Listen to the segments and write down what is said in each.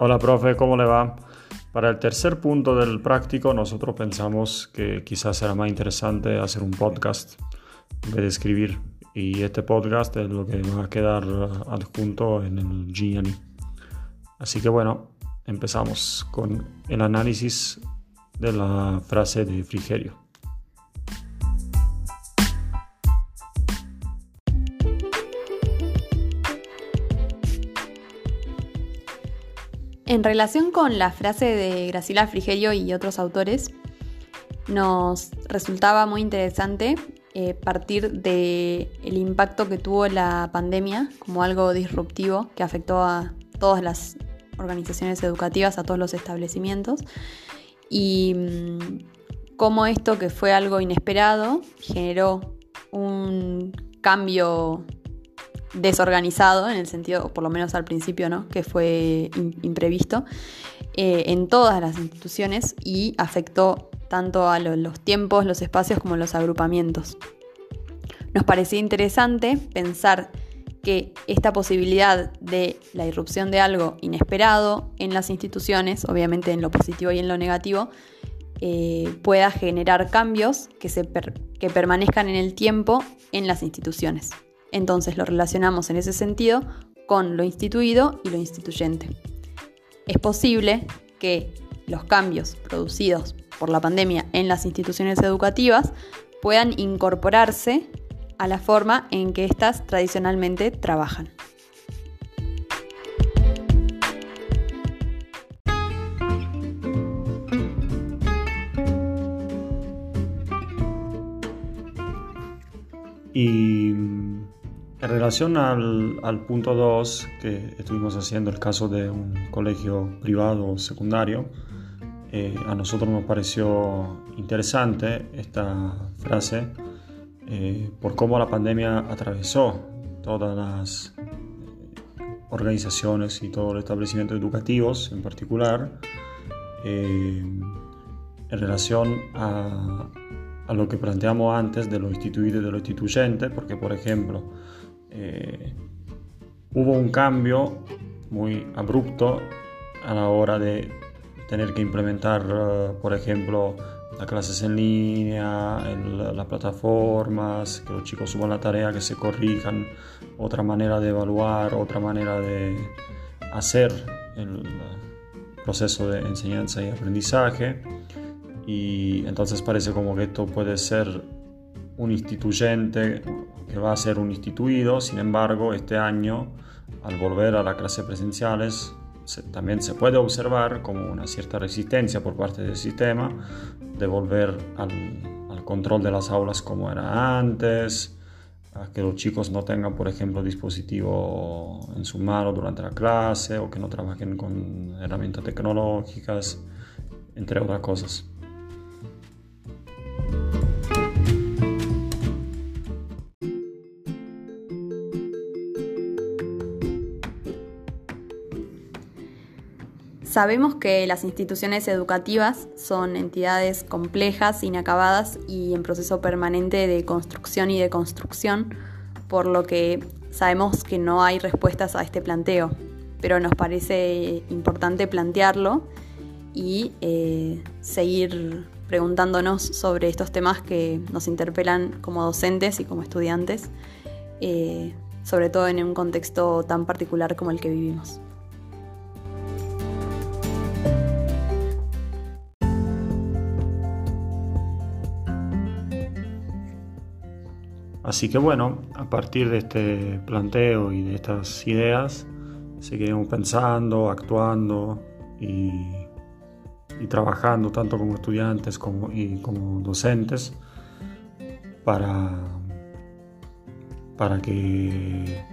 Hola, profe, ¿cómo le va? Para el tercer punto del práctico, nosotros pensamos que quizás será más interesante hacer un podcast en vez de escribir. Y este podcast es lo que va a quedar adjunto en el Genially. Así que bueno, empezamos con el análisis de la frase de Frigerio. En relación con la frase de Graciela Frigerio y otros autores, nos resultaba muy interesante eh, partir del el impacto que tuvo la pandemia como algo disruptivo que afectó a todas las organizaciones educativas, a todos los establecimientos, y mm, cómo esto que fue algo inesperado generó un cambio desorganizado, en el sentido, por lo menos al principio, ¿no? que fue imprevisto, eh, en todas las instituciones y afectó tanto a los tiempos, los espacios como los agrupamientos. Nos parecía interesante pensar que esta posibilidad de la irrupción de algo inesperado en las instituciones, obviamente en lo positivo y en lo negativo, eh, pueda generar cambios que, se que permanezcan en el tiempo en las instituciones. Entonces lo relacionamos en ese sentido con lo instituido y lo instituyente. Es posible que los cambios producidos por la pandemia en las instituciones educativas puedan incorporarse a la forma en que éstas tradicionalmente trabajan. Y en relación al, punto 2, que estuvimos haciendo el caso de un colegio privado secundario, eh, a nosotros nos pareció interesante esta frase eh, por cómo la pandemia atravesó todas las eh, organizaciones y todos los establecimientos educativos en particular en relación a, a lo que planteamos antes de lo instituido y de lo instituyente, porque por ejemplo, eh, hubo un cambio muy abrupto a la hora de tener que implementar, eh, por ejemplo, las clases en línea, en las plataformas, que los chicos suban la tarea, que se corrijan, otra manera de evaluar, otra manera de hacer el proceso de enseñanza y aprendizaje. Y entonces parece como que esto puede ser un instituyente que va a ser un instituido, sin embargo, este año, al volver a las clases presenciales, también se puede observar como una cierta resistencia por parte del sistema de volver al, al control de las aulas como era antes, a que los chicos no tengan, por ejemplo, dispositivo en su mano durante la clase o que no trabajen con herramientas tecnológicas, entre otras cosas. Sabemos que las instituciones educativas son entidades complejas, inacabadas y en proceso permanente de construcción y de construcción, por lo que sabemos que no hay respuestas a este planteo, pero nos parece importante plantearlo y eh, seguir preguntándonos sobre estos temas que nos interpelan como docentes y como estudiantes, eh, sobre todo en un contexto tan particular como el que vivimos. Así que bueno, a partir de este planteo y de estas ideas, seguiremos pensando, actuando y, trabajando tanto como estudiantes como, docentes para, para que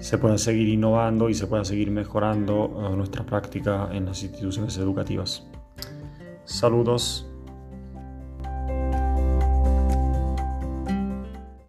se pueda seguir innovando y se pueda seguir mejorando eh, nuestra práctica en las instituciones educativas. Saludos.